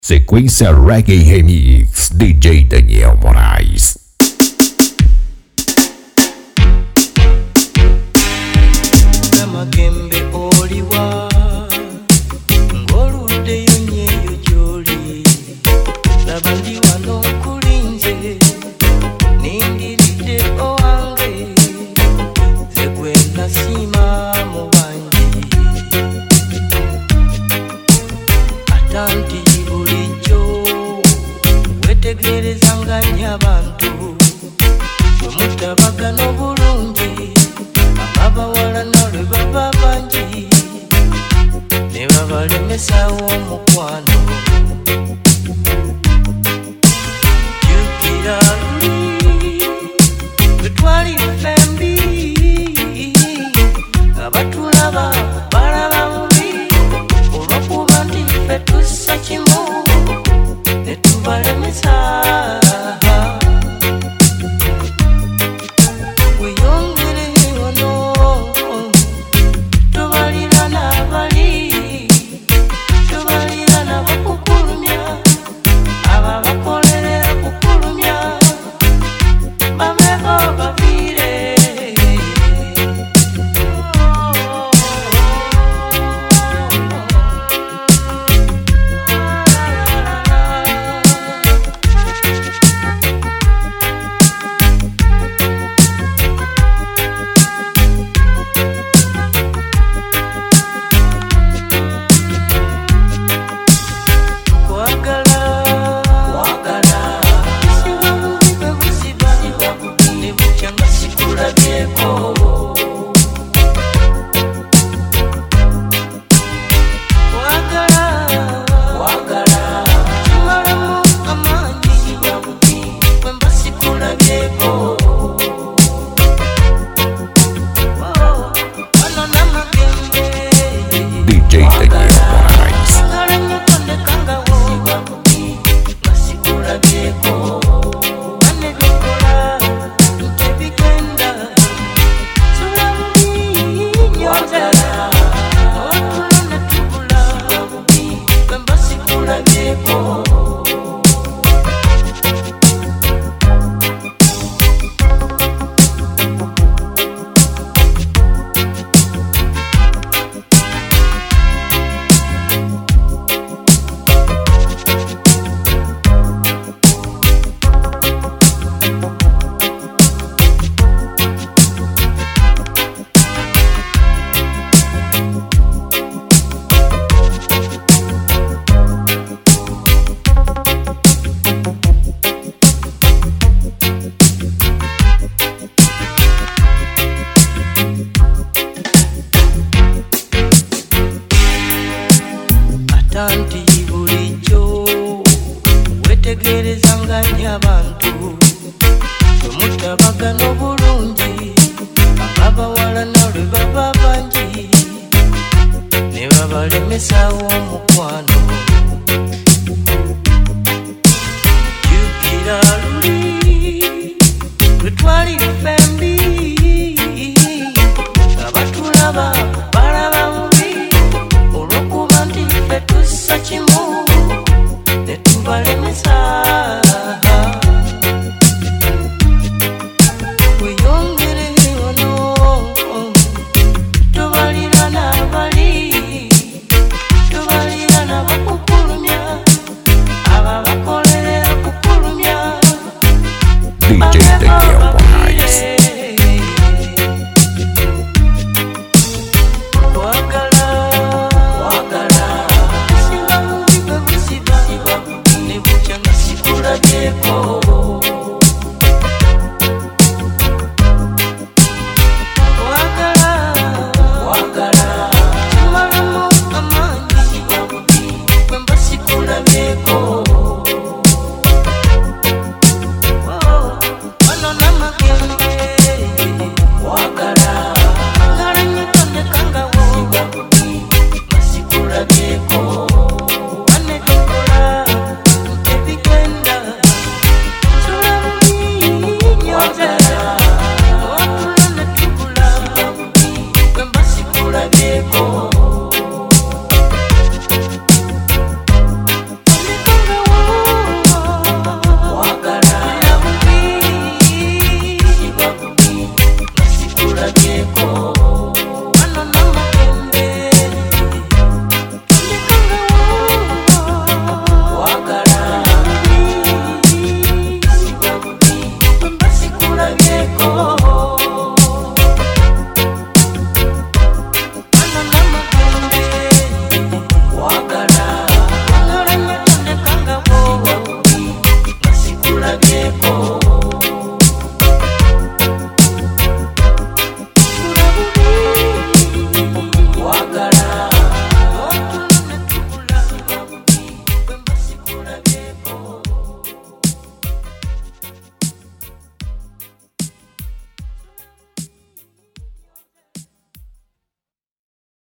Sequência Reggae Remix DJ Daniel Moraes. the game.